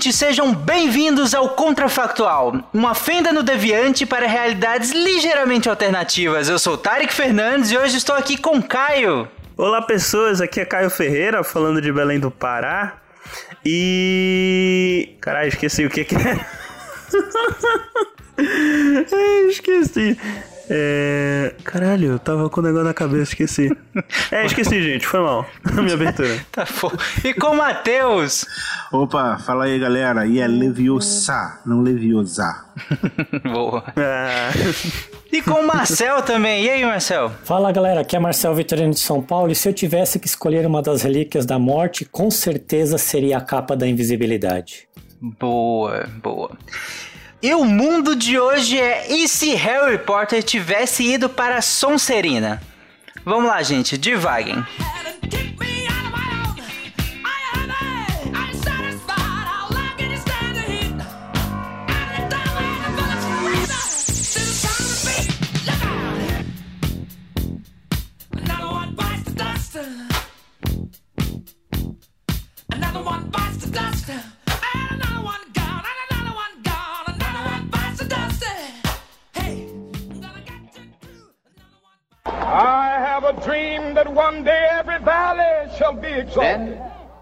Ouvintes, sejam bem-vindos ao Contrafactual, uma fenda no deviante para realidades ligeiramente alternativas. Eu sou Tarek Fernandes e hoje estou aqui com Caio. Olá, pessoas, aqui é Caio Ferreira, falando de Belém do Pará. E. Caralho, esqueci o que que é. esqueci. É... Caralho, eu tava com o negócio na cabeça, esqueci. É, esqueci, gente, foi mal. Minha abertura. tá bom. E com o Matheus. Opa, fala aí, galera. E é Leviosa, não Leviosa. Boa. Ah. E com o Marcel também. E aí, Marcel? Fala, galera. Aqui é Marcel Vitorino de São Paulo. E se eu tivesse que escolher uma das relíquias da morte, com certeza seria a capa da invisibilidade. Boa, boa. E o mundo de hoje é e se Harry Potter tivesse ido para Sonserina? Vamos lá, gente, devaguem.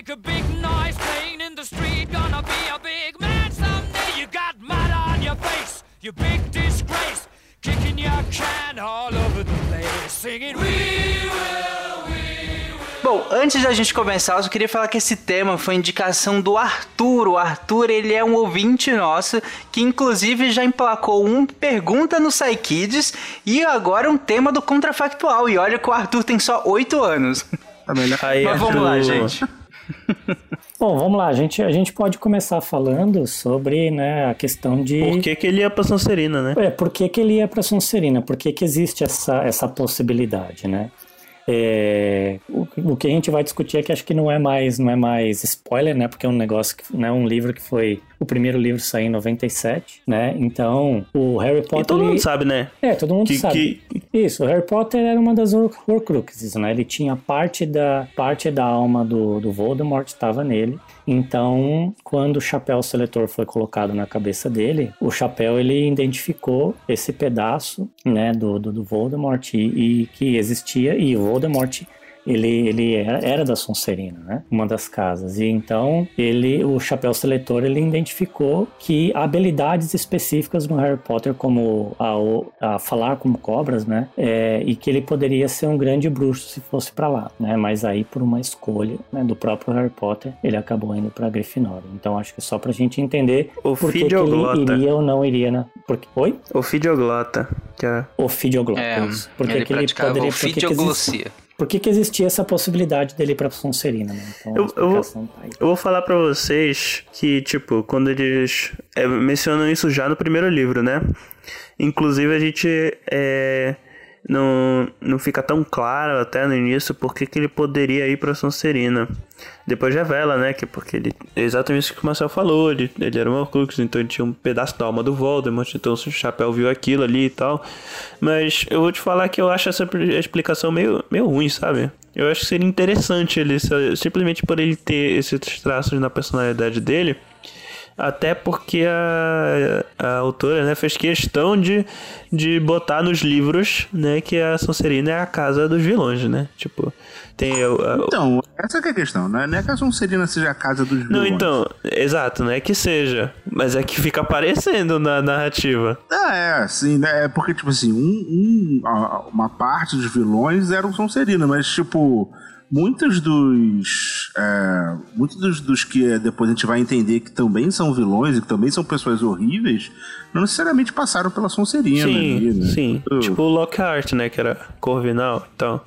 Make a big noise playing in the street. Gonna be a big man someday. You got mud on your face, you big disgrace. Kicking your can all over the place, singing We will, we will. Bom, antes da gente começar, eu só queria falar que esse tema foi indicação do Arthur. O Arthur, ele é um ouvinte nosso que inclusive já emplacou um pergunta no Psykids e agora um tema do contrafactual. E olha que o Arthur tem só 8 anos. Tá Aí, Mas vamos lá, gente. Bom, vamos lá, a gente, a gente pode começar falando sobre né, a questão de. Por que, que ele ia para Sonserina, né? É, por que, que ele ia para Sonserina? Por que, que existe essa, essa possibilidade, né? É, o, o, que a gente vai discutir aqui acho que não é mais não é mais spoiler, né? Porque é um negócio que, né, um livro que foi o primeiro livro saiu em 97, né? Então, o Harry Potter. E todo mundo sabe, né? É, todo mundo que, sabe. Que... Isso, o Harry Potter era uma das Horcruxes, né? Ele tinha parte da, parte da alma do, do Voldemort, estava nele. Então, quando o chapéu seletor foi colocado na cabeça dele, o chapéu ele identificou esse pedaço, né, do, do, do Voldemort e, e que existia, e Voldemort ele, ele era, era, da Sonserina, né? Uma das casas. E então ele, o chapéu seletor, ele identificou que habilidades específicas no Harry Potter, como a, a falar como cobras, né? É, e que ele poderia ser um grande bruxo se fosse para lá, né? Mas aí por uma escolha né, do próprio Harry Potter, ele acabou indo para Grifinória. Então acho que só pra gente entender o por que, que ele iria ou não iria, né? Porque, oi? O Fidioglota. Que é... O Fidioglota, é, porque ele, que ele poderia... Fidioglosia por que, que existia essa possibilidade dele ir pra Sonserina, né? Então, eu, eu, vou, tá eu vou falar para vocês que, tipo, quando eles é, mencionam isso já no primeiro livro, né? Inclusive a gente é, não, não fica tão claro até no início por que, ele poderia ir pra Sonserina. Depois revela, né, que porque ele... É exatamente isso que o Marcel falou, ele, ele era um Horcrux, então ele tinha um pedaço da alma do Voldemort, então o Chapéu viu aquilo ali e tal. Mas eu vou te falar que eu acho essa explicação meio, meio ruim, sabe? Eu acho que seria interessante ele, simplesmente por ele ter esses traços na personalidade dele até porque a, a autora né, fez questão de, de botar nos livros né, que a Sonserina é a casa dos vilões, né? Tipo, tem... A, então, essa é a questão, né? Não é que a Sonserina seja a casa dos vilões. Não, então, exato, não é que seja, mas é que fica aparecendo na narrativa. Ah, é, sim, né? É porque, tipo assim, um, um, uma parte dos vilões eram Sonserina, mas, tipo muitos dos. É, muitos dos, dos, que depois a gente vai entender que também são vilões e que também são pessoas horríveis, não necessariamente passaram pela Sonserina. Sim, né? sim. Uh. Tipo o Lockhart, né? Que era Corvinal então.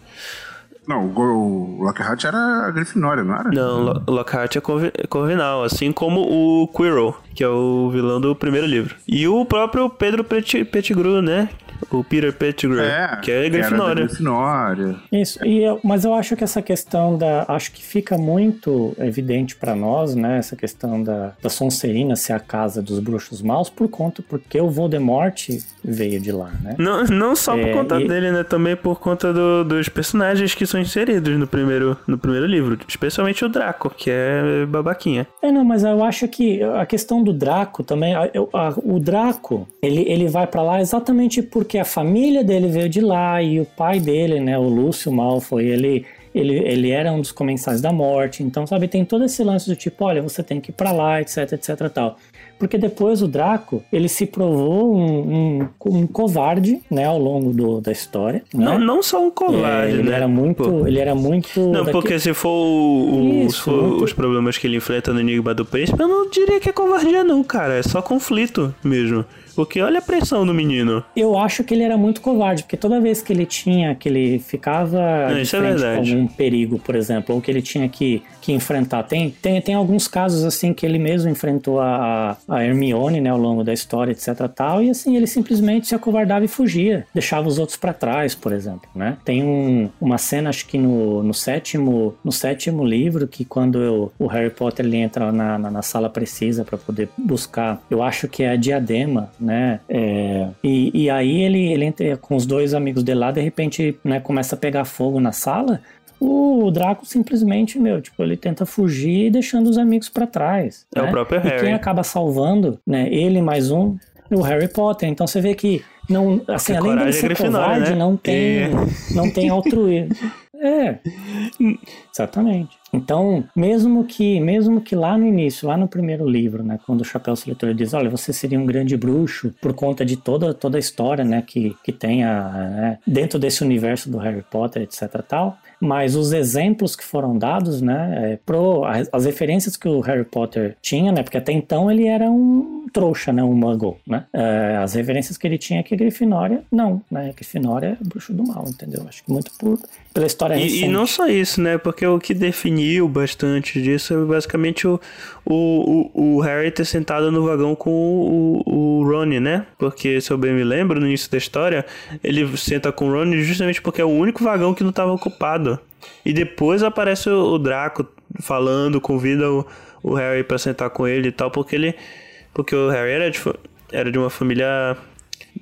Não, o, o Lockhart era a Grifinória, não era? Não, Lo- Lockhart é Corvi- Corvinal, assim como o Quirrell, que é o vilão do primeiro livro. E o próprio Pedro Pettigrew, né? O Peter Pettigrew, É, que é era da Grifinória. Grifinória. Isso, e eu- mas eu acho que essa questão da. Acho que fica muito evidente pra nós, né? Essa questão da, da Sonserina ser a casa dos bruxos maus, por conta, porque o Voldemort veio de lá, né? Não, não só por É, conta e- dele, né? Também por conta do- dos personagens que são inseridos no primeiro, no primeiro livro. Especialmente o Draco, que é babaquinha. É, não, mas eu acho que a questão do Draco também, a- a- o Draco, ele, ele vai pra lá exatamente porque a família dele veio de lá e o pai dele, né, o Lúcio Malfoy, ele, ele, ele era um dos comensais da morte, então, sabe, tem todo esse lance do tipo, olha, você tem que ir pra lá, etc, etc tal. Porque depois o Draco, ele se provou um, um, um covarde, né, ao longo do, da história. Não, né? não só um covarde, É, ele né? era muito, Pô. ele era muito Não, daque- porque se for, o- Isso, se for muito- os problemas que ele enfrenta no Enigma do Príncipe, eu não diria que é covardia não, cara. É só conflito mesmo. Porque olha a pressão do menino. Eu acho que ele era muito covarde, porque toda vez que ele tinha, que ele ficava Não, isso é frente com verdade. algum perigo, por exemplo, ou que ele tinha que, que enfrentar. Tem, tem, tem alguns casos assim que ele mesmo enfrentou a, a Hermione, né, ao longo da história, etc tal, e assim, ele simplesmente se acovardava e fugia, deixava os outros pra trás, por exemplo, né? Tem um, uma cena, acho que no, no sétimo no sétimo livro, que quando eu- o Harry Potter ele entra na, na, na sala precisa pra poder buscar, eu acho que é a diadema, né? É, e, e aí ele, ele entra com os dois amigos dele lá, de repente, né, começa a pegar fogo na sala. O Draco simplesmente, meu, tipo, ele tenta fugir deixando os amigos pra trás. É o né? próprio E Harry. quem acaba salvando, né, ele mais um, é o Harry Potter. Então você vê que não, assim, além dele é ser Grifinória, covarde, né? não tem, É. não tem altruísmo. É, exatamente. Então, mesmo que, mesmo que lá no início, lá no primeiro livro, né, quando o Chapéu Seletor diz, olha, você seria um grande bruxo por conta de toda, toda a história, né, que, que tem a, né, dentro desse universo do Harry Potter, etc tal, mas os exemplos que foram dados, né, é, pro, as, as referências que o Harry Potter tinha, né, porque até então ele era um trouxa, né, um muggle, né, é, as referências que ele tinha é que Grifinória, não, né, Grifinória é bruxo do mal, entendeu? Acho que muito por, pela história E, e recente. não só isso, né? Porque o que definiu bastante disso é basicamente o, o, o, o Harry ter sentado no vagão com o, o Ron, né? Porque, se eu bem me lembro, no início da história, ele senta com o Ron justamente porque é o único vagão que não estava ocupado. E depois aparece o, o Draco falando, convida o, o Harry pra sentar com ele e tal, porque ele. Porque o Harry era de, era de uma família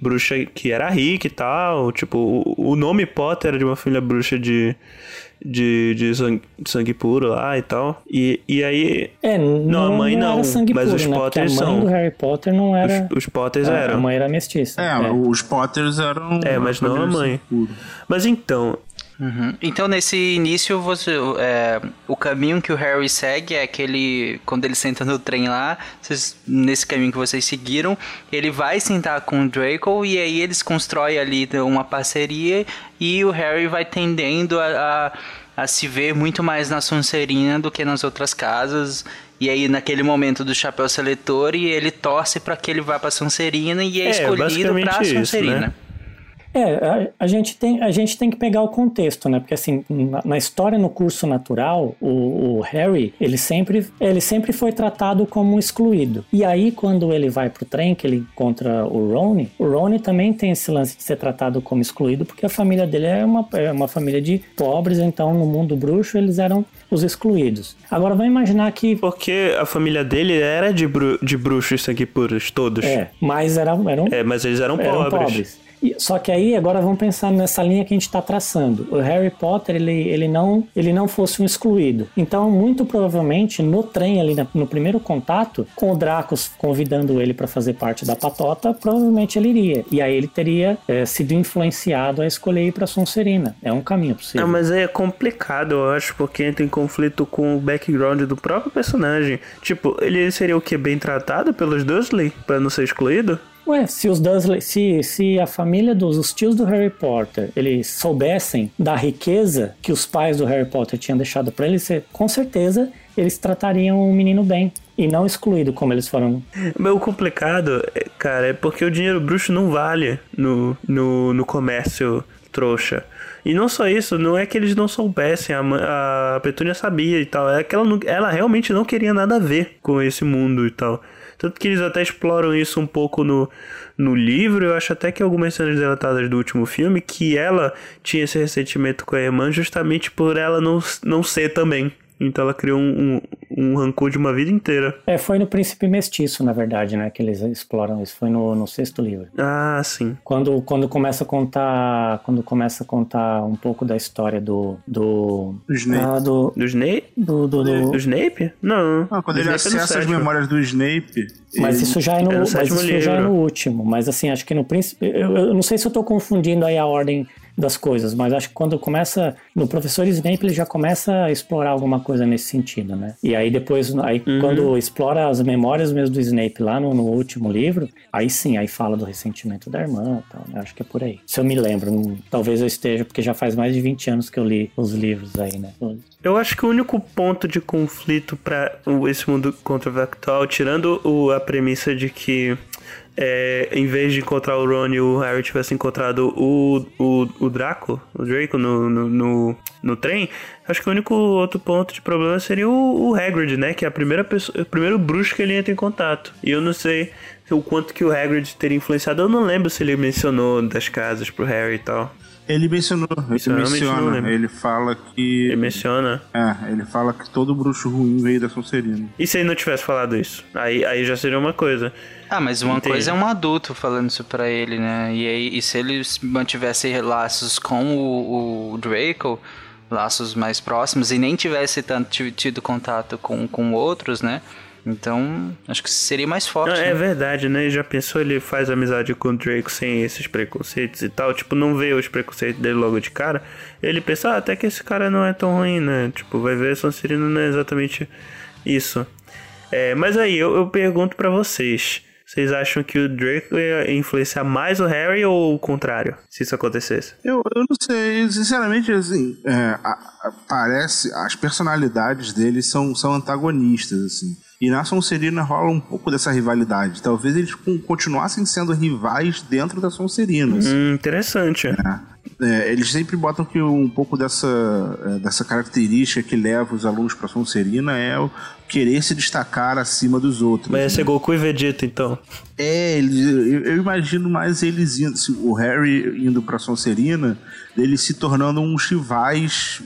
bruxa que era rica e tal. Tipo, o, o nome Potter era de uma família bruxa de. De, de sangue, de sangue puro lá e tal. E, e aí. É, Não, a mãe não, era sangue mas puro, os né? Porque Potters a mãe são. do Harry Potter não era. Os, os Potters é, eram. A mãe era mestiça. É, os Potters eram. É, mas não a mãe. puro. Mas então, Uhum. Então, nesse início, você, é, o caminho que o Harry segue é aquele. Quando ele senta no trem lá, vocês- nesse caminho que vocês seguiram, ele vai sentar com o Draco e aí eles constroem ali uma parceria e o Harry vai tendendo a, a, a se ver muito mais na Sonserina do que nas outras casas. E aí, naquele momento do chapéu seletor, e ele torce para que ele vá pra Sonserina e é, É, escolhido pra basicamente isso, Sonserina. né? É, a, a gente tem, a gente tem que pegar o contexto, né? Porque assim, na, na história no curso natural, o, o Harry, ele sempre, ele sempre foi tratado como excluído. E aí, quando ele vai pro trem, que ele encontra o Ron, o Ron também tem esse lance de ser tratado como excluído, porque a família dele é uma, é uma família de pobres, então no mundo bruxo eles eram os excluídos. Agora vamos imaginar que. Porque a família dele era de, bru de bruxos sangue puros, todos. É, mas eram, eram É, mas eles eram, eram pobres. pobres. Só que aí agora vamos pensar nessa linha que a gente está traçando. O Harry Potter ele, ele não ele não fosse um excluído. Então muito provavelmente no trem ali no primeiro contato com o Draco convidando ele para fazer parte da patota, provavelmente ele iria. E aí ele teria eh, sido influenciado a escolher ir para Sonserina. É um caminho possível. Não, mas aí é complicado, eu acho, porque entra em conflito com o background do próprio personagem. Tipo, ele seria o que? Bem tratado pelos Dursley pra não ser excluído? Ué, se os Dursley, se, se a família dos os tios do Harry Potter, eles soubessem da riqueza que os pais do Harry Potter tinham deixado para eles, com certeza eles tratariam o menino bem e não excluído como eles foram. O complicado, é, cara, é porque o dinheiro bruxo não vale no, no, no comércio trouxa. E não só isso, não é que eles não soubessem, a, a Petúnia sabia e tal, é que ela, não- ela realmente não queria nada a ver com esse mundo e tal. Tanto que eles até exploram isso um pouco no, no livro, eu acho até que algumas cenas delatadas do último filme, que ela tinha esse ressentimento com a irmã justamente por ela não, não ser também. Então ela criou um, um, um rancor de uma vida inteira. É, foi no Príncipe Mestiço, na verdade, né? Que eles exploram isso. Foi no, no sexto livro. Ah, sim. Quando, quando começa a contar. Quando começa a contar um pouco da história do. Do. Do Snape. ah, do, Do Snape? do, do, do- Do Snape? Não. Ah, quando Do ele Snape é acessa as sétimo. memórias do Snape. Mas ele- isso já é no, é no mas isso já é no último. Mas assim, acho que no príncipe. Eu, eu não sei se eu tô confundindo aí a ordem das coisas, mas acho que quando começa. No professor Snape ele já começa a explorar alguma coisa nesse sentido, né? E aí depois, aí Uhum. quando explora as memórias mesmo do Snape lá no, no último livro, aí sim, aí fala do ressentimento da irmã e tal, né? Acho que é por aí. Se eu me lembro, não- talvez eu esteja, porque já faz mais de 20 anos que eu li os livros aí, né? Eu acho que o único ponto de conflito para esse mundo contrafactual, tirando o- a premissa de que é, em vez de encontrar o Ron e o Harry tivessem encontrado o, o, o Draco, o Draco no, no, no, no trem, acho que o único outro ponto de problema seria o, o Hagrid, né? Que é a primeira pessoa, o primeiro bruxo que ele entra em contato. E eu não sei o quanto que o Hagrid teria influenciado. Eu não lembro se ele mencionou das casas pro Harry e tal. Ele mencionou, ele não menciona, lembro. ele fala que... Ele menciona. É, ele fala que todo bruxo ruim veio da Sonserina. E se ele não tivesse falado isso? Aí, aí já seria uma coisa. Ah, mas uma Entendi. coisa é um adulto falando isso pra ele, né? E aí, e se ele mantivesse laços com o, o Draco, laços mais próximos, e nem tivesse tanto ti- tido contato com, com outros, né? Então, acho que seria mais forte. Não, é né? verdade, né? Já pensou, ele faz amizade com o Draco sem esses preconceitos e tal. Tipo, não vê os preconceitos dele logo de cara. Ele pensa, ah, até que esse cara não é tão ruim, né? Tipo, vai ver, Sonserino não é exatamente isso. É, mas aí, eu, eu pergunto pra vocês. Vocês acham que o Draco ia influenciar mais o Harry ou o contrário? Se isso acontecesse? Eu, eu não sei, sinceramente, assim, é, a- a- parece, as personalidades deles são, são antagonistas, assim. E na Sonserina rola um pouco dessa rivalidade. Talvez eles con- continuassem sendo rivais dentro da Sonserina. assim. Hum, interessante. É, eles sempre botam que um pouco dessa, é, dessa característica que leva os alunos para Sonserina é o querer se destacar acima dos outros. Mas ser né? Goku e Vegeta, então. É, eles, eu, eu imagino mais eles indo, se o Harry indo pra Sonserina, eles se tornando uns rivais,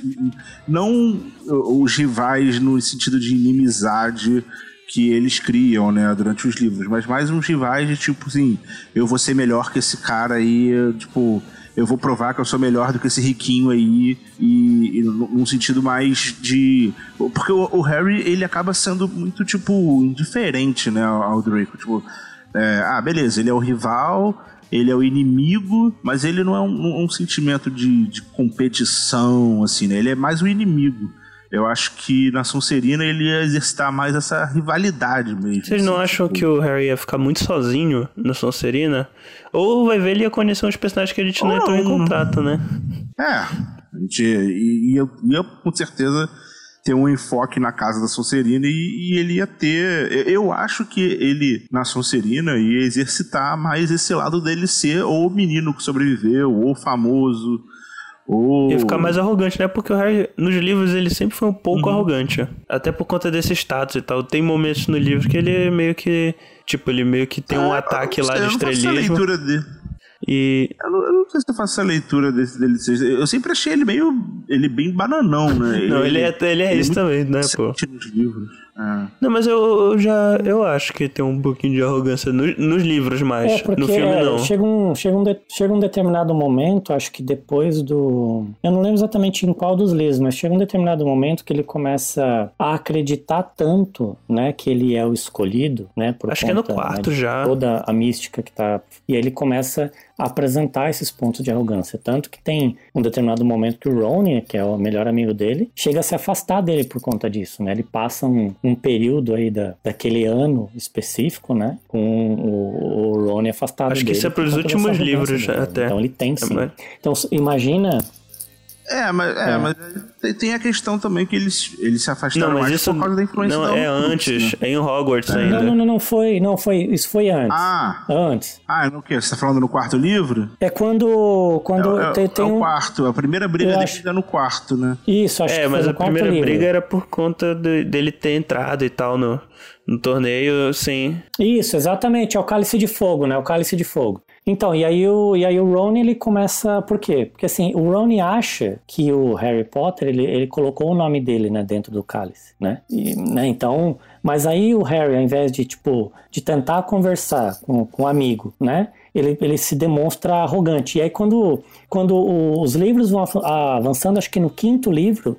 não os rivais no sentido de inimizade que eles criam, né, durante os livros, mas mais uns rivais de tipo assim, eu vou ser melhor que esse cara aí, tipo, eu vou provar que eu sou melhor do que esse riquinho aí e, e num sentido mais de porque o, o Harry ele acaba sendo muito tipo indiferente, né, ao, ao Draco, tipo, é, ah, beleza, ele é o rival, ele é o inimigo, mas ele não é um, um sentimento de, de competição, assim, né? Ele é mais o inimigo. Eu acho que na Sonserina ele ia exercitar mais essa rivalidade mesmo. Vocês não assim, acham tipo, que o Harry ia ficar muito sozinho na Sonserina? Ou vai ver ele ia conhecer uns personagens que a gente não Ou entrou em não. contato, né? É, a gente ia, ia com certeza ter um enfoque na casa da Sonserina e, e ele ia ter. Eu acho que ele, na Sonserina, ia exercitar mais esse lado dele ser ou o menino que sobreviveu, ou o famoso, ou. Ia ficar mais arrogante, né? Porque o Harry, nos livros, ele sempre foi um pouco Uhum. arrogante. Até por conta desse status e tal. Tem momentos no livro que ele meio que. Tipo, ele meio que tem um Ah, ataque eu lá de sei, eu não faço estrelismo. leitura dele. E. Eu não, eu não sei se eu faço essa leitura desse, dele. Eu sempre achei ele meio. Ele bem bananão, né? Não, ele é, ele é isso muito também, né, pô? livros. É. Não, mas eu, eu já. Eu acho que tem um pouquinho de arrogância no- nos livros mais. É, porque no filme, é, não. Chega, um, chega, um de- chega um determinado momento, acho que depois do. Eu não lembro exatamente em qual dos livros, mas chega um determinado momento que ele começa a acreditar tanto, né, que ele é o escolhido, né, por Acho que é no conta, quarto né, já. Toda a mística que tá. E aí ele começa apresentar esses pontos de arrogância. Tanto que tem um determinado momento que o Ron, que é o melhor amigo dele, chega a se afastar dele por conta disso, né? Ele passa um, um período aí da, daquele ano específico, né? Com o, o Ron afastado Acho que dele. isso é por pros conta dessa últimos livros dele, até. Então ele tem sim. É, mas- Então imagina É, mas, é, É. mas tem- a questão também que eles, eles se afastaram Não, mas isso por causa da influência não da é Horcrux, antes, né? é em Hogwarts Não, ainda. não, não, não foi, não foi, isso foi antes. Ah, Antes. ah, no que? Você tá falando no quarto livro? É quando, quando é, é- tem, é tem o um... quarto. A primeira briga dele acho- é no quarto, né? Isso, acho É, que mas foi a no quarto primeira livro. briga era por conta de- dele ter entrado e tal no, no torneio, sim. Isso, exatamente, é o Cálice de Fogo, né? O Cálice de Fogo. Então, e aí o, e aí o Ron, ele começa... Por quê? Porque assim, o Ron acha que o Harry Potter, ele, ele colocou o nome dele, né, dentro do cálice, né? E, né? Então, mas aí o Harry, ao invés de, tipo, de tentar conversar com, com um amigo, né? Ele, ele se demonstra arrogante. E aí quando, quando os livros vão avançando, acho que no quinto livro,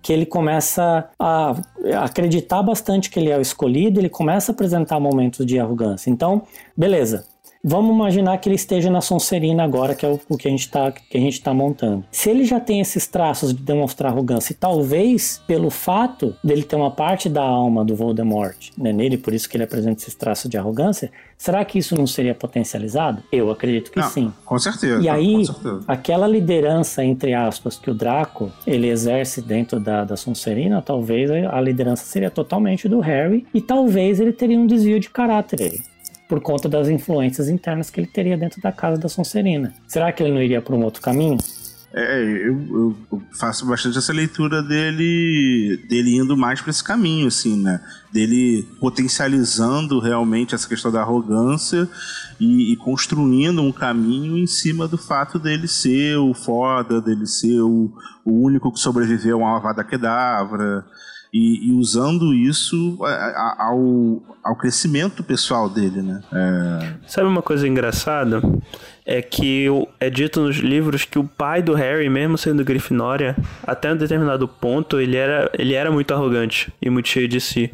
que ele começa a acreditar bastante que ele é o escolhido, ele começa a apresentar momentos de arrogância. Então, beleza. Vamos imaginar que ele esteja na Sonserina agora, que é o, o que a gente está montando. Se ele já tem esses traços de demonstrar arrogância, e talvez pelo fato dele ter uma parte da alma do Voldemort né, nele, por isso que ele apresenta esses traços de arrogância, será que isso não seria potencializado? Eu acredito que Não, sim. Com certeza. E aí, certeza. aquela liderança, entre aspas, que o Draco ele exerce dentro da, da Sonserina, talvez a liderança seria totalmente do Harry e talvez ele teria um desvio de caráter aí, por conta das influências internas que ele teria dentro da casa da Sonserina. Será que ele não iria por um outro caminho? É, eu, eu- faço bastante essa leitura dele, dele indo mais para esse caminho, assim, né? Dele potencializando realmente essa questão da arrogância e, e construindo um caminho em cima do fato dele ser o foda, dele ser o, o único que sobreviveu a uma Avada Kedavra. E, e usando isso a- a- ao, ao crescimento pessoal dele, né? É, Sabe uma coisa engraçada? É que é dito nos livros que o pai do Harry, mesmo sendo Grifinória, até um determinado ponto, ele era, ele era muito arrogante e muito cheio de si.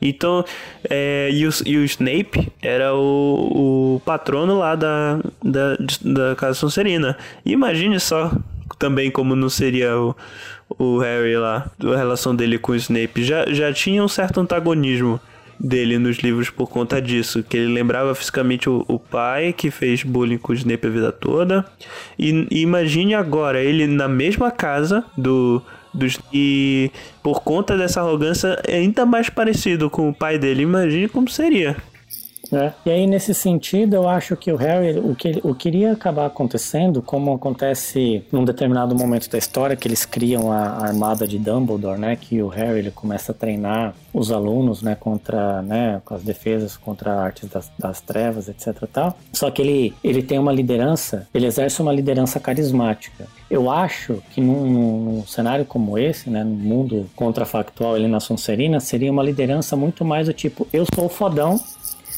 Então, é, e, o, e o Snape era o, o patrono lá da, da, da Casa Sonserina. Imagine só também como não seria o, o Harry lá, a relação dele com o Snape. Já, já tinha um certo antagonismo dele nos livros por conta disso, que ele lembrava fisicamente o, o pai que fez bullying com o Snape a vida toda. E, e imagine agora ele na mesma casa do dos e por conta dessa arrogância é ainda mais parecido com o pai dele. Imagine como seria. Né? E aí, nesse sentido, eu acho que o Harry, o que, ele- o que iria acabar acontecendo, como acontece num determinado momento da história, que eles criam a, a armada de Dumbledore, né? Que o Harry ele começa a treinar os alunos, né? Contra, né? Com as defesas contra artes das, das trevas, etc. Tal. Só que ele, ele tem uma liderança, ele exerce uma liderança carismática. Eu acho que num, num- cenário como esse, né, no mundo contrafactual ali na Sonserina, seria uma liderança muito mais do tipo, eu sou o fodão,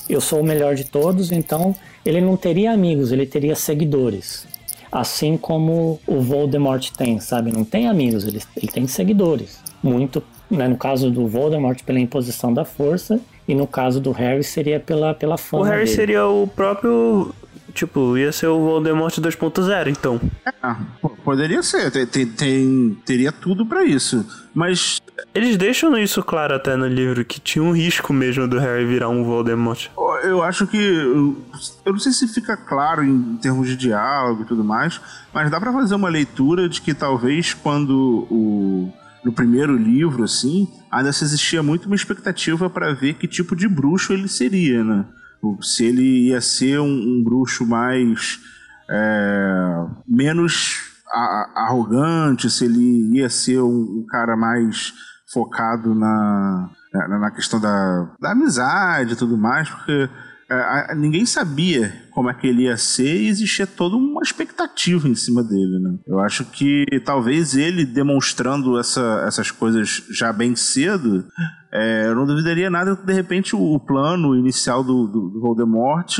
eu sou o melhor de todos, então ele não teria amigos, ele teria seguidores. Assim como o Voldemort tem, sabe? Não tem amigos, ele, ele tem seguidores. Muito, né, no caso do Voldemort, pela imposição da força, e no caso do Harry seria pela, pela fama. O Harry dele. seria o próprio. Tipo, ia ser o Voldemort 2.0, então. pô, poderia ser, tem, tem- tem- teria tudo pra isso. Mas Eles deixam isso claro até no livro, que tinha um risco mesmo do Harry virar um Voldemort. Eu acho que. Eu não sei se fica claro em termos de diálogo e tudo mais, mas dá pra fazer uma leitura de que talvez quando o. No primeiro livro, assim, ainda se existia muito uma expectativa pra ver que tipo de bruxo ele seria, né? O- Se ele ia ser um, um bruxo mais. é, menos a- arrogante, se ele ia ser um, um cara mais focado na, na, na questão da, da amizade e tudo mais, porque é, a- ninguém sabia como é que ele ia ser e existia toda uma expectativa em cima dele, né? Eu acho que talvez ele demonstrando essa, essas coisas já bem cedo, é, eu não duvidaria nada que de repente o, plano inicial do, do, do Voldemort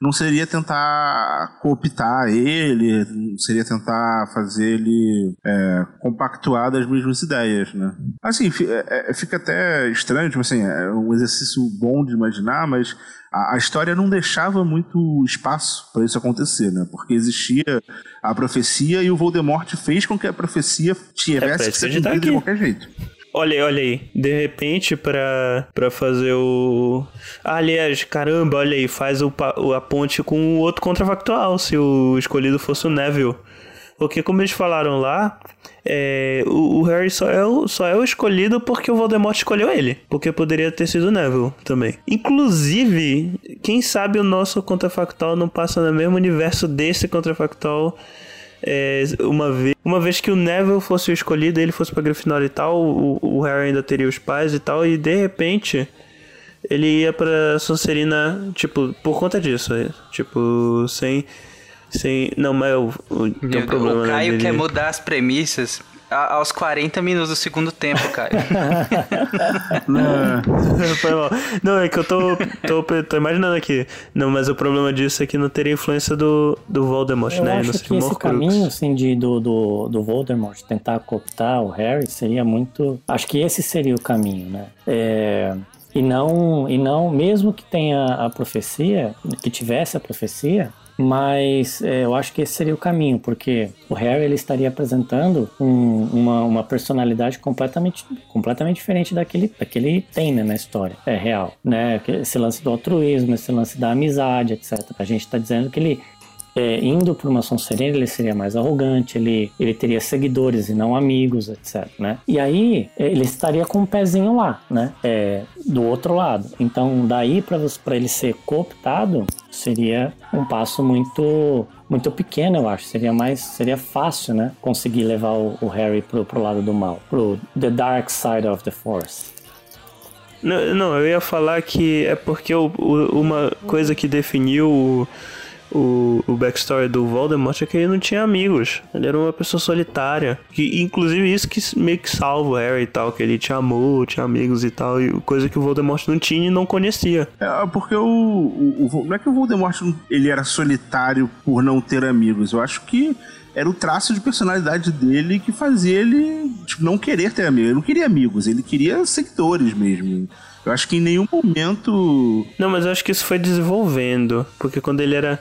não seria tentar cooptar ele, não seria tentar fazer ele é, compactuar das mesmas ideias, né? Assim, é- é- fica até estranho, tipo assim, é um exercício bom de imaginar, mas a, história não deixava muito espaço para isso acontecer, né? Porque existia a profecia e o Voldemort fez com que a profecia É tivesse isso que ser tá cumprida de qualquer jeito. Olha aí, olha aí. De repente, pra, pra fazer o. Ah, aliás, caramba, olha aí, faz o, a ponte com o outro contrafactual, se o escolhido fosse o Neville. Porque como eles falaram lá, é, o, o Harry só é, o, só é o escolhido porque o Voldemort escolheu ele. Porque poderia ter sido o Neville também. Inclusive, quem sabe o nosso contrafactual não passa no mesmo universo desse contrafactual. É, uma, vez, uma vez que o Neville fosse o escolhido, ele fosse pra Grifinória e tal, o, o Harry ainda teria os pais e tal, e de repente ele ia pra Sonserina, tipo, por conta disso. é, Tipo, sem. sem não, mas eu, eu, tem um problema o né, Caio dele. quer mudar as premissas a- aos 40 minutos do segundo tempo, Caio. Foi mal. Não, é que eu tô, tô, tô imaginando aqui. Não, mas o problema disso é que não teria influência do, do Voldemort, Eu né? acho Não que esse caminho assim, de, do, do, do Voldemort tentar cooptar o Harry seria muito. Acho que esse seria o caminho, né? É, E não, e não, mesmo que tenha a profecia, que tivesse a profecia, mas é, eu acho que esse seria o caminho, porque o Harry ele estaria apresentando um- uma, uma personalidade completamente, completamente diferente daquele, daquele tem né, na história, é real, né? Esse lance do altruísmo, esse lance da amizade, etc. A gente está dizendo que ele é, indo para uma Sonserina, ele seria mais arrogante, ele, ele teria seguidores e não amigos, etc, né? E aí, ele estaria com um pezinho lá, né? É, do outro lado. Então, daí para ele ser cooptado, seria um passo muito muito pequeno, eu acho. Seria mais, seria fácil, né? Conseguir levar o, o Harry pro, pro lado do mal, pro the dark side of the force. Não, não, eu ia falar que é porque o, o- uma coisa que definiu o, o, o backstory do Voldemort é que ele não tinha amigos. Ele era uma pessoa solitária. Que, inclusive isso que meio que salva o Harry e tal, que ele tinha amor, tinha amigos e tal, e coisa que o Voldemort não tinha e não conhecia. É, porque o, o, o- Não é que o Voldemort ele era solitário por não ter amigos. Eu acho que era o traço de personalidade dele que fazia ele tipo, não querer ter amigos. Ele não queria amigos, ele queria seguidores mesmo. Eu acho que em nenhum momento. Não, mas eu acho que isso foi desenvolvendo, porque quando ele era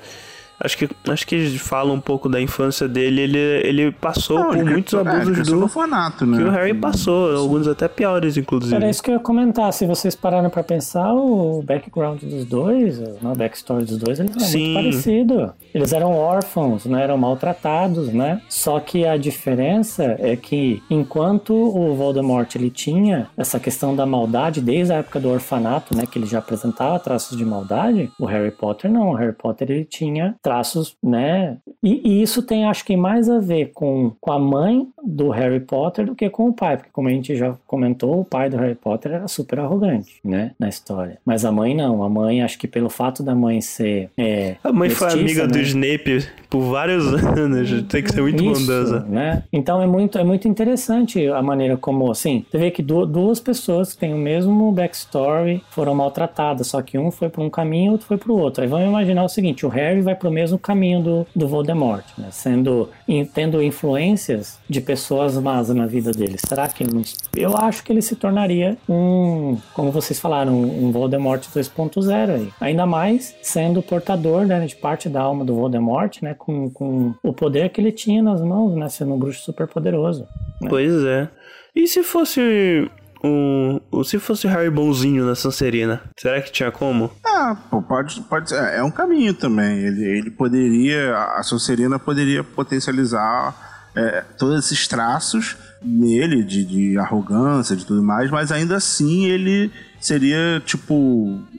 Acho que, acho que fala um pouco da infância dele. Ele, ele passou Não, por ele muitos cresceu- é, abusos cresceu do. no orfanato, né? Que o Harry passou, alguns até piores, inclusive. Era isso que eu ia comentar. Se vocês pararam pra pensar, o background dos dois, né, o backstory dos dois, ele era Sim. muito parecido. Eles eram órfãos, não eram maltratados, né? Só que a diferença é que enquanto o Voldemort ele tinha essa questão da maldade desde a época do orfanato, né, que ele já apresentava traços de maldade, o Harry Potter não. O Harry Potter ele tinha traços, né? E, e isso tem, acho que, mais a ver com, com a mãe do Harry Potter do que com o pai, porque como a gente já comentou, o pai do Harry Potter era super arrogante, né, na história. Mas a mãe não. A mãe, acho que pelo fato da mãe ser é, A mãe foi mestiça, amiga do né? Snape por vários anos. Tem que ser muito Isso, bondosa. né? Então é muito, é muito interessante a maneira como, assim, você vê que du- duas pessoas que têm o mesmo backstory foram maltratadas, só que um foi para um caminho e outro foi para o outro. Aí vamos imaginar o seguinte: o Harry vai para o mesmo caminho do, do Voldemort, né? Sendo, tendo influências de pessoas más na vida dele. Será que ele não, eu acho que ele se tornaria um, como vocês falaram, um Voldemort 2.0 aí. Ainda mais sendo portador né, de parte da alma do Voldemort, né? Com, com o poder que ele tinha nas mãos, né? Sendo um bruxo super poderoso. né? Pois é. E se fosse um. Se fosse o Harry bonzinho na Sancerina? Será que tinha como? Ah, pô, pode, pode ser. É um caminho também. Ele, ele poderia. A Sonserina poderia potencializar é, todos esses traços nele, de, de arrogância, de tudo mais, mas ainda assim ele seria tipo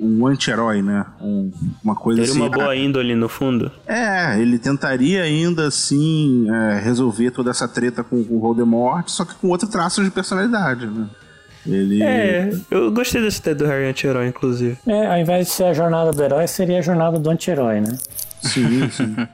um anti-herói, né? Um- uma coisa Teria assim. uma boa índole no fundo? É, ele tentaria ainda assim é, resolver toda essa treta com, com o Voldemort, só que com outro traço de personalidade, né? Ele. É, eu gostei desse ideia do Harry anti-herói, inclusive. É, ao invés de ser a jornada do herói, seria a jornada do anti-herói, né? Sim, sim.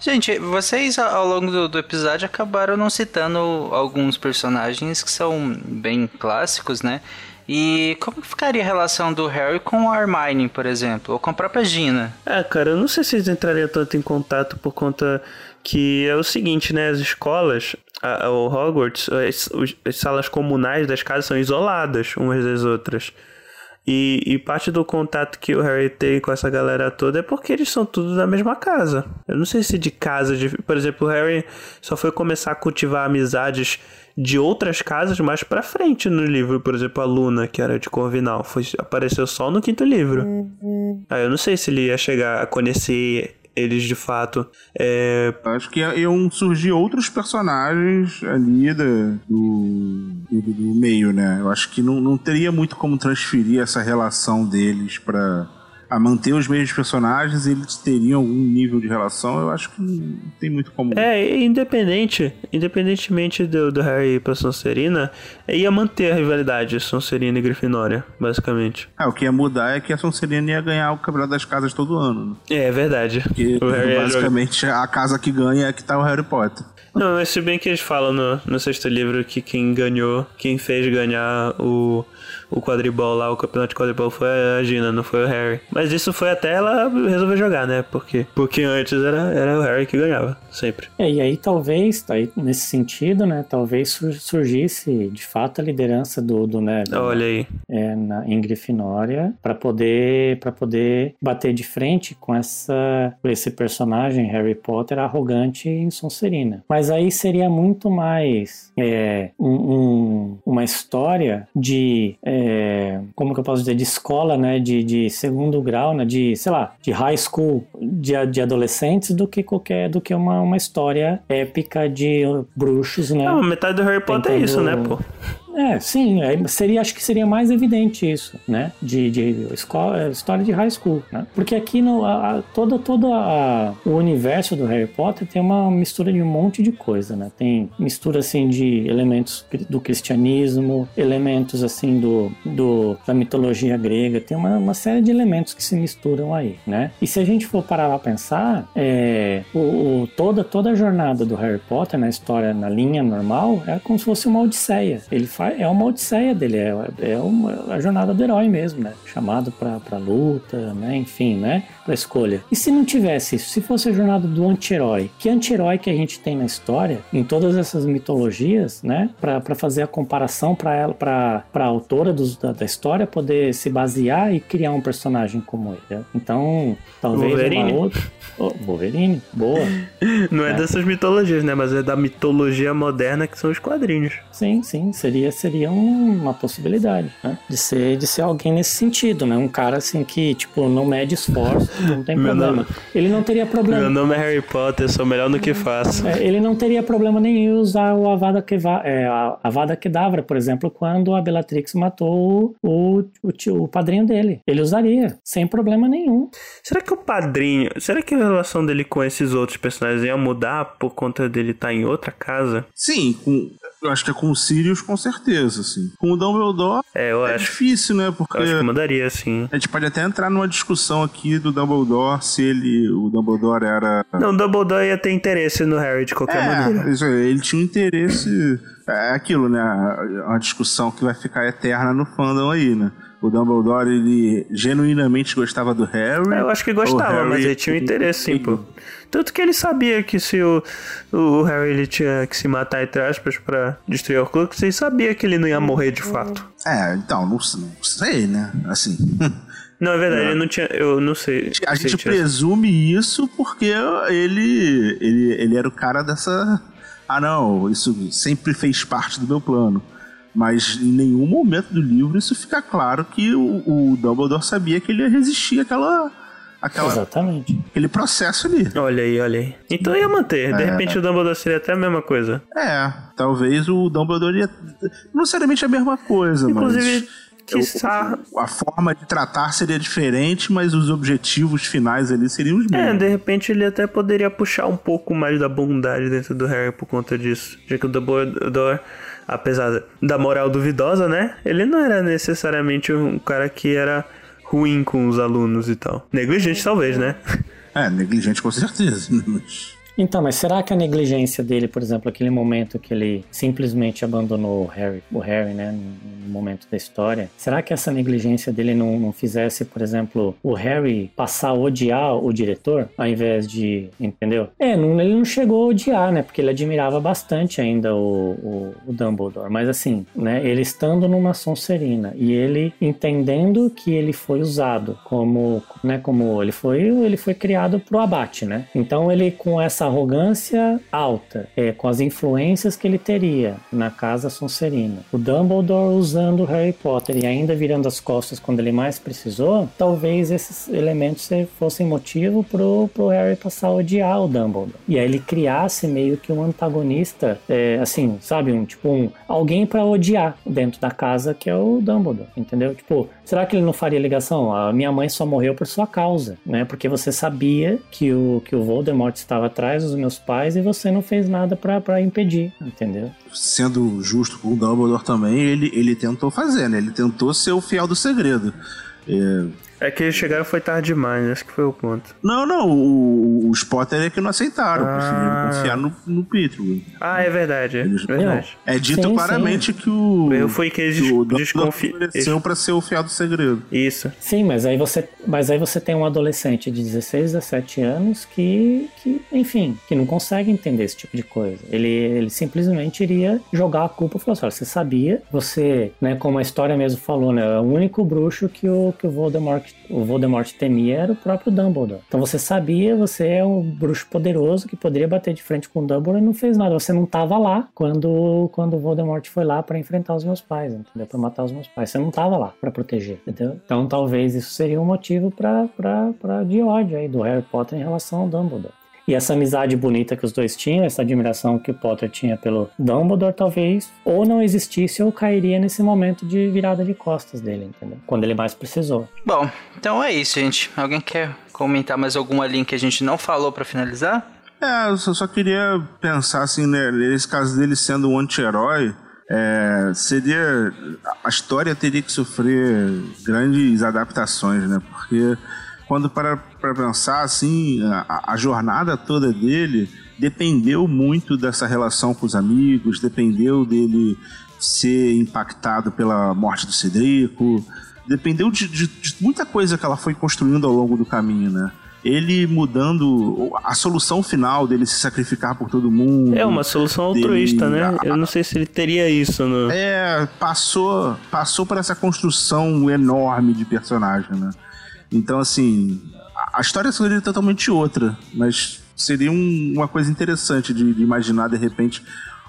Gente, vocês ao longo do, do episódio acabaram não citando alguns personagens que são bem clássicos, né? E como ficaria a relação do Harry com a Hermione, por exemplo? Ou com a própria Gina? É, cara, eu não sei se eles entrariam tanto em contato por conta que é o seguinte, né? As escolas, a, o Hogwarts, as, as salas comunais das casas são isoladas umas das outras. E, e parte do contato que o Harry tem com essa galera toda é porque eles são tudo da mesma casa. Eu não sei se de casa, de, por exemplo, o Harry só foi começar a cultivar amizades de outras casas mais pra frente no livro. Por exemplo, a Luna, que era de Corvinal, foi, apareceu só no quinto livro. Aí eu não sei se ele ia chegar a conhecer eles de fato é, Acho que iam surgir outros personagens ali do, do, do meio, né? Eu acho que não, não teria muito como transferir essa relação deles pra a manter os mesmos personagens, eles teriam algum nível de relação. Eu acho que não tem muito como. É, independente, independentemente do, do Harry pra Sonserina, ia manter a rivalidade Sonserina e Grifinória, basicamente. É, o que ia mudar é que a Sonserina ia ganhar o Campeonato das Casas todo ano. Né? É, é verdade. Porque ia basicamente a casa que ganha é que tá o Harry Potter. Não, mas se bem que eles falam no, no sexto livro que quem ganhou, quem fez ganhar o, o quadribol lá, o campeonato de quadribol foi a Gina, não foi o Harry. Mas isso foi até ela resolver jogar, né? Porque, porque antes era, era o Harry que ganhava, sempre. É, e aí talvez, tá aí nesse sentido, né, talvez sur- surgisse de fato a liderança do, do né, do- Olha aí. é, na, em Grifinória para poder para poder bater de frente com essa com esse personagem Harry Potter arrogante em Sonserina. Mas aí seria muito mais é, um- um- uma história de é, como que eu posso dizer de escola, né, de, de segundo grau, né, de sei lá, de high school de, de adolescentes do que qualquer do que uma, uma história épica de bruxos, né? Não, metade do Harry Potter é isso, né, pô? É, sim, é, seria, acho que seria mais evidente isso, né? De, de escola, história de high school, né? Porque aqui no a, a- todo, a- o universo do Harry Potter tem uma mistura de um monte de coisa, né? Tem mistura assim de elementos do cristianismo, elementos assim do, do da mitologia grega, tem uma, uma série de elementos que se misturam aí, né? E se a gente for parar pra pensar, é, o, o- toda toda a jornada do Harry Potter na história na linha normal é como se fosse uma odisseia. Ele faz é uma odisseia dele, é, é uma, a jornada do herói mesmo, né? Chamado pra, pra luta, né? Enfim, né? Pra escolha. E se não tivesse isso, se fosse a jornada do anti-herói, que anti-herói que a gente tem na história, em todas essas mitologias, né? Pra, pra fazer a comparação pra ela, pra, pra autora dos, da, da história poder se basear e criar um personagem como ele. né? Então, talvez Wolverine. uma outra. Oh, Wolverine, boa. Não é, É. dessas mitologias, né? Mas é da mitologia moderna que são os quadrinhos. Sim, sim, seria, seria um- uma possibilidade, né? De ser, de ser alguém nesse sentido, né? Um cara assim que, tipo, não mede esforço, não tem Meu problema. nome- Ele não teria problema. Meu nome é Harry Potter, sou melhor no que faço. É, ele não teria problema nenhum em usar o Avada, Keva, é, a Avada Kedavra, por exemplo, quando a Bellatrix matou o, o, tio- o padrinho dele. Ele usaria, sem problema nenhum. Será que o padrinho. Será que a relação dele com esses outros personagens ia mudar por conta dele estar em outra casa? Sim, com, eu acho que é com o Sirius, com certeza, assim. Com o Dumbledore É, eu é acho. difícil, né? Porque Eu acho que mudaria, sim. a gente pode até entrar numa discussão aqui do Dumbledore, se ele, o Dumbledore era... Não, o Dumbledore ia ter interesse no Harry de qualquer maneira. É, isso aí, ele tinha um interesse... É aquilo, né? Uma discussão que vai ficar eterna no fandom aí, né? O Dumbledore, ele genuinamente gostava do Harry. Eu acho que gostava, Harry- mas ele tinha um interesse, sim, pô. Tanto que ele sabia que se o, o Harry ele tinha que se matar, entre aspas, pra destruir o Horcrux, ele sabia que ele não ia morrer de fato. É, então, não, não sei, né? Assim... Não, é verdade, ele não tinha. Eu não sei. A gente presume isso porque ele, ele, ele era o cara dessa. Ah, não, isso sempre fez parte do meu plano. Mas em nenhum momento do livro isso fica claro que o, o Dumbledore sabia que ele ia resistir àquela, àquela, Exatamente. aquele processo ali. Olha aí, olha aí. Então ia manter. De É. repente o Dumbledore seria até a mesma coisa. É, talvez o Dumbledore ia. Não necessariamente a mesma coisa, Inclusive, mas. quiçá. A forma de tratar seria diferente, mas os objetivos finais ali seriam os É, mesmos. de repente ele até poderia puxar um pouco mais da bondade dentro do Harry por conta disso. Já que o Dumbledore, apesar da moral duvidosa, né? Ele não era necessariamente um cara que era ruim com os alunos e tal. Negligente, talvez, né? É, negligente com certeza. mas- Então, mas será que a negligência dele, por exemplo, aquele momento que ele simplesmente abandonou o Harry, o Harry, né, no momento da história, será que essa negligência dele não, não fizesse, por exemplo, o Harry passar a odiar o diretor, ao invés de, entendeu? É, não, ele não chegou a odiar, né, porque ele admirava bastante ainda o, o, o Dumbledore, mas assim, né, ele estando numa Sonserina e ele entendendo que ele foi usado como, né, como ele foi, ele foi criado pro abate, né? Então ele com essa arrogância alta, é, com as influências que ele teria na casa Sonserina, o Dumbledore usando Harry Potter e ainda virando as costas quando ele mais precisou, talvez esses elementos se- fossem motivo pro, pro Harry passar a odiar o Dumbledore. E aí ele criasse meio que um antagonista, é, assim, sabe, um tipo um alguém pra odiar dentro da casa que é o Dumbledore, entendeu? Tipo, será que ele não faria ligação? A minha mãe só morreu por sua causa, né? Porque você sabia que o que o Voldemort estava atrás dos meus pais e você não fez nada pra impedir, entendeu? Sendo justo com o Dumbledore também, ele, ele tentou fazer, né? Ele tentou ser o fiel do segredo. É, É que eles chegaram foi tarde demais, esse que foi o ponto. Não, não, o- os Potter é que não aceitaram, Ah. preferiram confiar no, no Pettigrew. Ah, é verdade, é verdade. É dito Sim, claramente que o. Eu fui que eles que o des- desconfi- Dumbledore ofereceu pra ser o fiel do segredo. Isso. Sim, mas aí você, mas aí você tem um adolescente de 16, 17 anos que, que, enfim, que não consegue entender esse tipo de coisa. Ele, ele simplesmente iria jogar a culpa e falar assim, olha, você sabia, você, né, como a história mesmo falou, né, o único bruxo que o, que o Voldemort, o Voldemort temia era o próprio Dumbledore. Então você sabia, você é um bruxo poderoso que poderia bater de frente com o Dumbledore e não fez nada. Você não estava lá quando, quando o Voldemort foi lá para enfrentar os meus pais, entendeu? Para matar os meus pais. Você não estava lá para proteger, entendeu? Então talvez isso seria um motivo para de ódio aí do Harry Potter em relação ao Dumbledore. E essa amizade bonita que os dois tinham, essa admiração que o Potter tinha pelo Dumbledore, talvez ou não existisse ou cairia nesse momento de virada de costas dele, entendeu? Quando ele mais precisou. Bom, então é isso, gente. Alguém quer comentar mais alguma linha que a gente não falou pra finalizar? É, eu só, só queria pensar assim, né? Nesse caso dele sendo um anti-herói, é, seria. A história teria que sofrer grandes adaptações, né? Porque quando para para pensar assim, a, a jornada toda dele dependeu muito dessa relação com os amigos, dependeu dele ser impactado pela morte do Cedrico, dependeu de, de- de muita coisa que ela foi construindo ao longo do caminho, né? Ele mudando a solução final dele se sacrificar por todo mundo. É uma solução dele- altruísta, né? a- Eu não sei se ele teria isso no. é, passou, passou por essa construção enorme de personagem, né? Então, assim, a- história seria totalmente outra, mas seria um- uma coisa interessante de, de imaginar, de repente,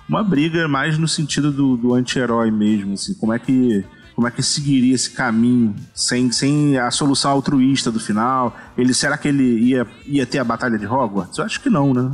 uma briga mais no sentido do, do anti-herói mesmo, assim, como é que como é que seguiria esse caminho sem, sem a solução altruísta do final? Ele será que ele ia, ia ter a batalha de Hogwarts? Eu acho que não, né?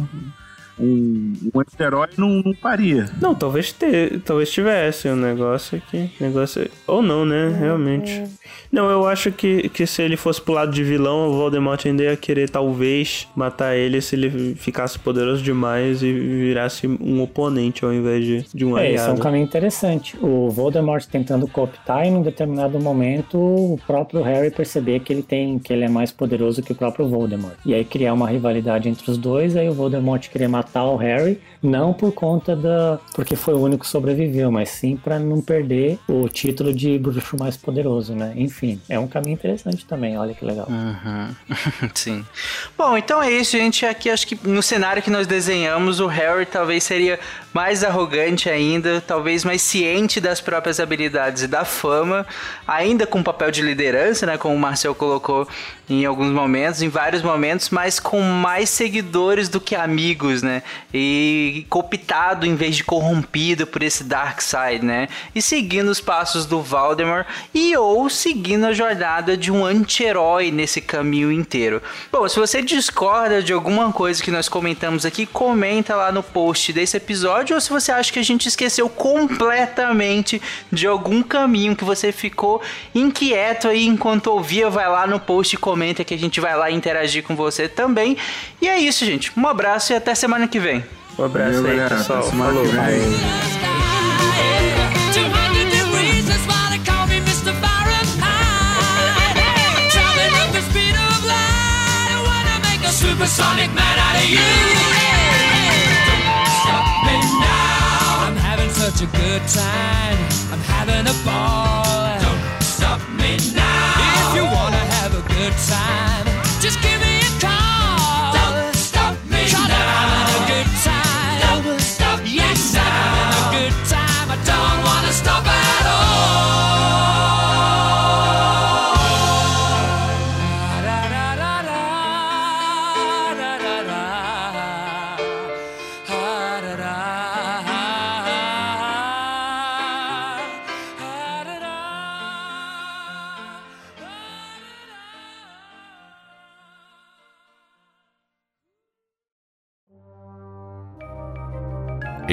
Um, um anti-herói não, não faria. Não, talvez ter, talvez tivesse um negócio aqui. Negócio. Ou não, né? Realmente. Não, eu acho que, que se ele fosse pro lado de vilão, o Voldemort ainda ia querer talvez matar ele se ele ficasse poderoso demais e virasse um oponente ao invés de, de um É, esse é um aliado. caminho interessante. O Voldemort tentando cooptar e num determinado momento o próprio Harry perceber que ele tem que ele é mais poderoso que o próprio Voldemort. E aí criar uma rivalidade entre os dois, aí o Voldemort querer matar o Harry, não por conta da porque foi o único que sobreviveu, mas sim pra não perder o título de bruxo mais poderoso, né? Enfim, é um caminho interessante também, olha que legal. Uhum. Sim. Bom, então é isso, gente. Aqui acho que no cenário que nós desenhamos, o Harry talvez seria mais arrogante ainda, talvez mais ciente das próprias habilidades e da fama, ainda com papel de liderança, né? Como o Marcel colocou em alguns momentos, em vários momentos, mas com mais seguidores do que amigos, né? E cooptado em vez de corrompido por esse dark side, né? E seguindo os passos do Valdemar e ou seguindo a jornada de um anti-herói nesse caminho inteiro. Bom, se você discorda de alguma coisa que nós comentamos aqui, comenta lá no post desse episódio ou se você acha que a gente esqueceu completamente de algum caminho que você ficou inquieto aí enquanto ouvia, vai lá no post e comenta que a gente vai lá interagir com você também. E é isso, gente. Um abraço e até semana que vem. Um abraço Valeu, aí, galera. pessoal. Até semana Falou. que vem. 200 degrees, that's why they call me Mr. Fahrenheit. I'm traveling at the speed of light. I wanna make a supersonic man out of you. Don't stop me now. I'm having such a good time. I'm having a ball.